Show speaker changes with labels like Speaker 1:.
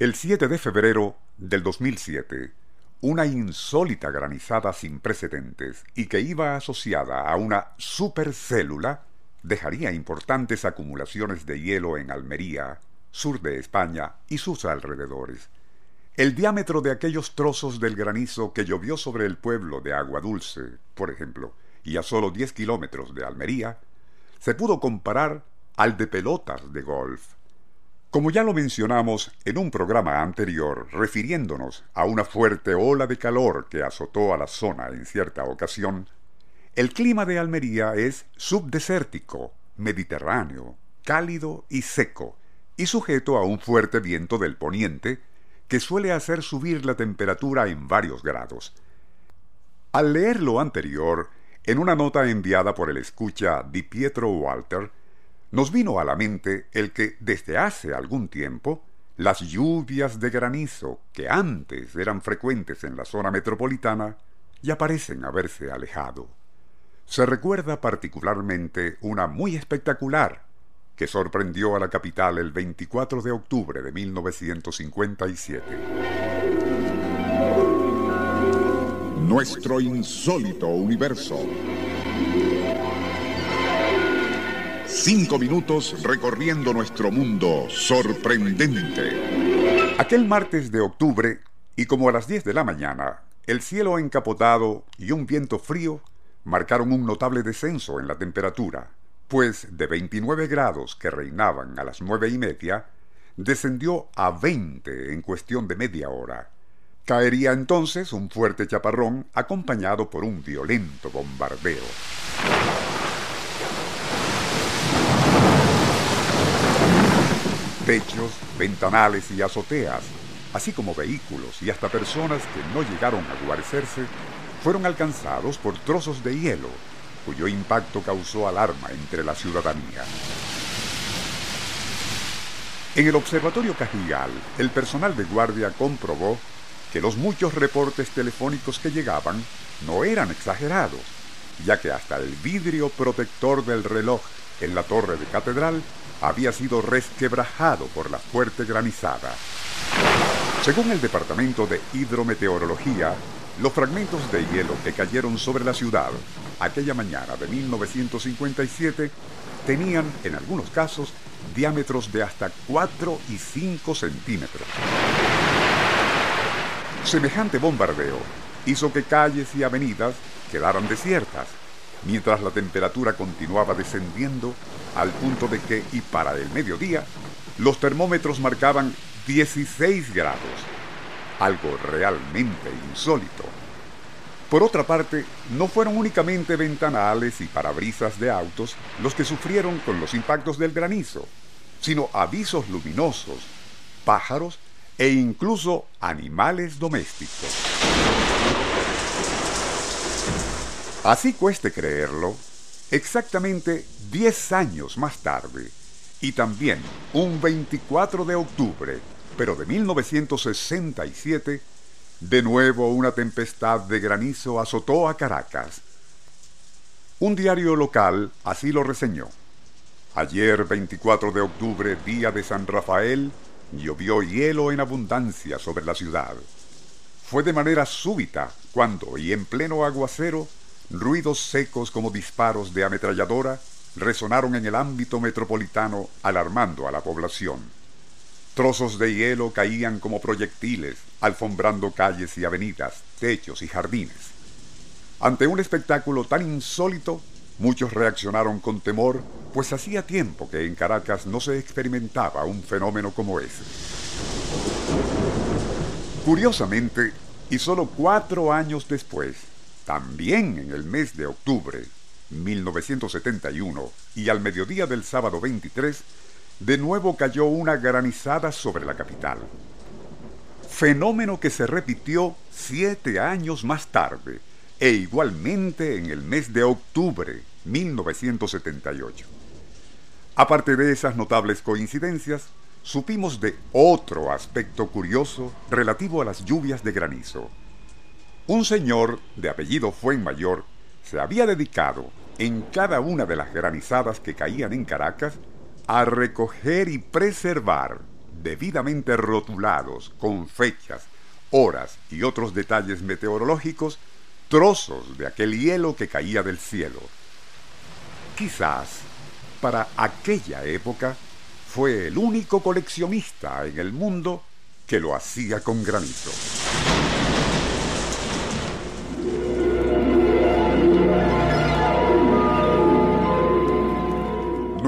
Speaker 1: El 7 de febrero del 2007, una insólita granizada sin precedentes y que iba asociada a una supercélula dejaría importantes acumulaciones de hielo en Almería, sur de España y sus alrededores. El diámetro de aquellos trozos del granizo que llovió sobre el pueblo de Agua Dulce, por ejemplo, y a solo 10 kilómetros de Almería, se pudo comparar al de pelotas de golf. Como ya lo mencionamos en un programa anterior, refiriéndonos a una fuerte ola de calor que azotó a la zona en cierta ocasión, el clima de Almería es subdesértico, mediterráneo, cálido y seco, y sujeto a un fuerte viento del poniente que suele hacer subir la temperatura en varios grados. Al leer lo anterior, en una nota enviada por el escucha Di Pietro Walter, nos vino a la mente el que desde hace algún tiempo las lluvias de granizo que antes eran frecuentes en la zona metropolitana ya parecen haberse alejado. Se recuerda particularmente una muy espectacular que sorprendió a la capital el 24 de octubre de 1957.
Speaker 2: Nuestro insólito universo. Cinco minutos recorriendo nuestro mundo sorprendente.
Speaker 1: Aquel martes de octubre, y como a las 10 de la mañana, el cielo encapotado y un viento frío marcaron un notable descenso en la temperatura, pues de 29 grados que reinaban a las nueve y media, descendió a 20 en cuestión de media hora. Caería entonces un fuerte chaparrón acompañado por un violento bombardeo. Techos, ventanales y azoteas, así como vehículos y hasta personas que no llegaron a guarecerse, fueron alcanzados por trozos de hielo, cuyo impacto causó alarma entre la ciudadanía. En el Observatorio Cajigal, el personal de guardia comprobó que los muchos reportes telefónicos que llegaban no eran exagerados, ya que hasta el vidrio protector del reloj en la torre de catedral había sido resquebrajado por la fuerte granizada. Según el Departamento de Hidrometeorología, los fragmentos de hielo que cayeron sobre la ciudad aquella mañana de 1957 tenían, en algunos casos, diámetros de hasta 4 y 5 centímetros. Semejante bombardeo hizo que calles y avenidas quedaran desiertas, mientras la temperatura continuaba descendiendo al punto de que, y para el mediodía, los termómetros marcaban 16 grados, algo realmente insólito. Por otra parte, no fueron únicamente ventanales y parabrisas de autos los que sufrieron con los impactos del granizo, sino avisos luminosos, pájaros e incluso animales domésticos. Así cueste creerlo, exactamente 10 años más tarde, y también un 24 de octubre, Pero de 1967, de nuevo una tempestad de granizo azotó a Caracas. Un diario local así lo reseñó. Ayer 24 de octubre, día de San Rafael, llovió hielo en abundancia sobre la ciudad. Fue de manera súbita cuando, y en pleno aguacero, ruidos secos como disparos de ametralladora resonaron en el ámbito metropolitano alarmando a la población. Trozos de hielo caían como proyectiles, alfombrando calles y avenidas, techos y jardines. Ante un espectáculo tan insólito, muchos reaccionaron con temor, pues hacía tiempo que en Caracas no se experimentaba un fenómeno como ese. Curiosamente, y solo cuatro años después, también en el mes de octubre 1971 y al mediodía del sábado 23, de nuevo cayó una granizada sobre la capital. Fenómeno que se repitió siete años más tarde e igualmente en el mes de octubre 1978. Aparte de esas notables coincidencias, supimos de otro aspecto curioso relativo a las lluvias de granizo. Un señor de apellido Fuenmayor se había dedicado en cada una de las granizadas que caían en Caracas a recoger y preservar, debidamente rotulados con fechas, horas y otros detalles meteorológicos, trozos de aquel hielo que caía del cielo. Quizás, para aquella época, fue el único coleccionista en el mundo que lo hacía con granizo.